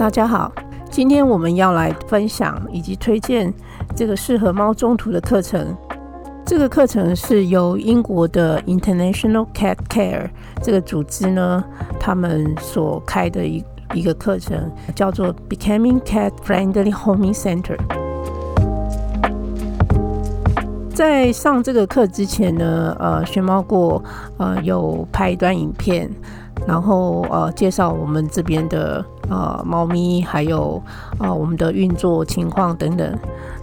大家好，今天我们要来分享以及推荐这个适合猫中途的课程。这个课程是由英国的 International Cat Care 这个组织呢，他们所开的一一个课程，叫做 Becoming Cat Friendly Homing Center。在上这个课之前呢，呃，学猫过呃有拍一段影片，然后呃介绍我们这边的呃猫咪，还有呃我们的运作情况等等。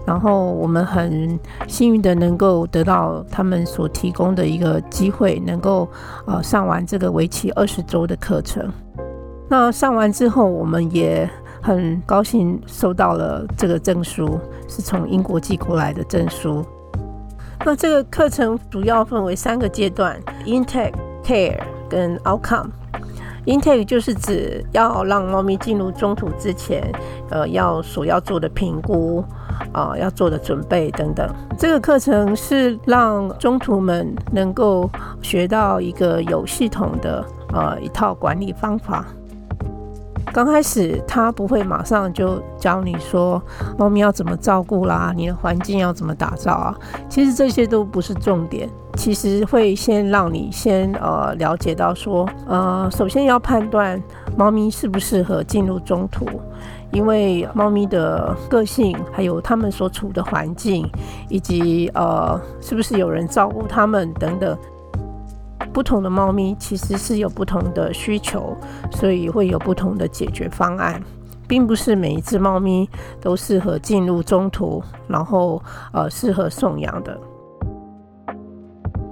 然后我们很幸运的能够得到他们所提供的一个机会，能够呃上完这个为期二十周的课程。那上完之后，我们也很高兴收到了这个证书，是从英国寄过来的证书。那这个课程主要分为三个阶段：intake、care 跟 outcome。Intake 就是指要让猫咪进入中途之前，呃，要所要做的评估，啊，要做的准备等等。这个课程是让中途们能够学到一个有系统的呃一套管理方法。刚开始他不会马上就教你说猫咪要怎么照顾啦，你的环境要怎么打造啊。其实这些都不是重点，其实会先让你先呃了解到说，呃，首先要判断猫咪适不适合进入中途，因为猫咪的个性，还有它们所处的环境，以及呃是不是有人照顾它们等等。不同的猫咪其实是有不同的需求，所以会有不同的解决方案，并不是每一只猫咪都适合进入中途，然后呃适合送养的。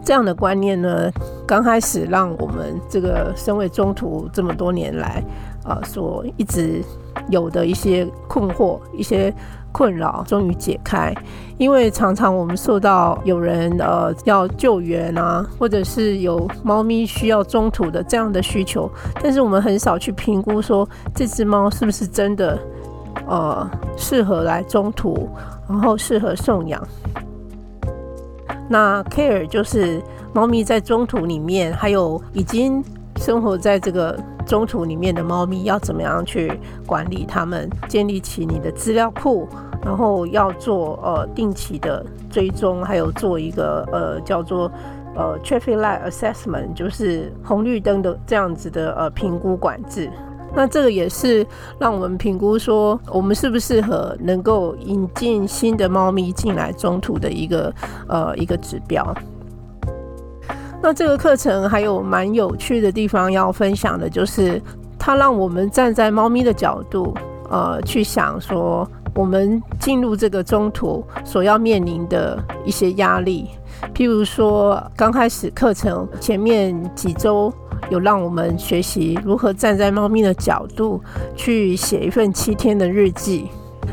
这样的观念呢，刚开始让我们这个身为中途这么多年来，呃所一直有的一些困惑，一些。困扰终于解开，因为常常我们受到有人呃要救援啊，或者是有猫咪需要中途的这样的需求，但是我们很少去评估说这只猫是不是真的呃适合来中途，然后适合送养。那 care 就是猫咪在中途里面，还有已经生活在这个。中途里面的猫咪要怎么样去管理它们？建立起你的资料库，然后要做呃定期的追踪，还有做一个呃叫做呃 traffic light assessment，就是红绿灯的这样子的呃评估管制。那这个也是让我们评估说我们适不适合能够引进新的猫咪进来中途的一个呃一个指标。那这个课程还有蛮有趣的地方要分享的，就是它让我们站在猫咪的角度，呃，去想说我们进入这个中途所要面临的一些压力。譬如说，刚开始课程前面几周有让我们学习如何站在猫咪的角度去写一份七天的日记。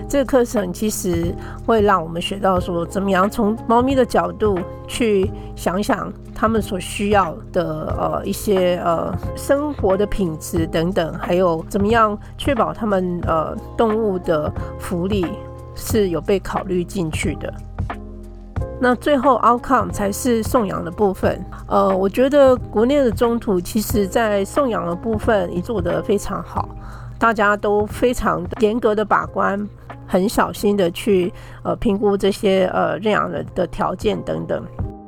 这个课程其实会让我们学到说，怎么样从猫咪的角度去想想他们所需要的呃一些呃生活的品质等等，还有怎么样确保他们呃动物的福利是有被考虑进去的。那最后 outcome 才是送养的部分。呃，我觉得国内的中途其实在送养的部分也做得非常好，大家都非常严格的把关。很小心的去呃评估这些呃认养人的条件等等。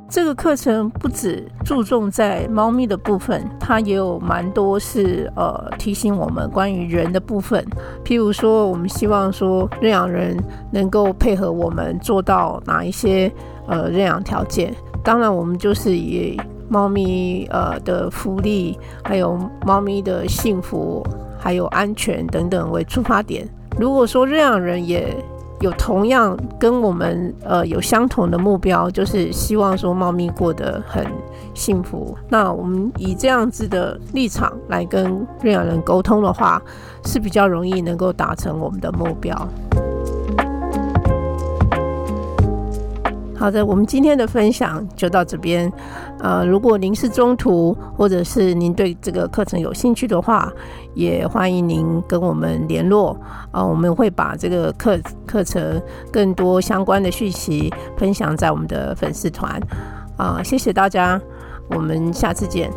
这个课程不只注重在猫咪的部分，它也有蛮多是呃提醒我们关于人的部分。譬如说，我们希望说认养人能够配合我们做到哪一些呃认养条件。当然，我们就是以猫咪呃的福利，还有猫咪的幸福，还有安全等等为出发点。如果说认养人也有同样跟我们呃有相同的目标，就是希望说猫咪过得很幸福，那我们以这样子的立场来跟认养人沟通的话，是比较容易能够达成我们的目标。好的，我们今天的分享就到这边。呃，如果您是中途，或者是您对这个课程有兴趣的话，也欢迎您跟我们联络。啊，我们会把这个课课程更多相关的讯息分享在我们的粉丝团。啊，谢谢大家，我们下次见。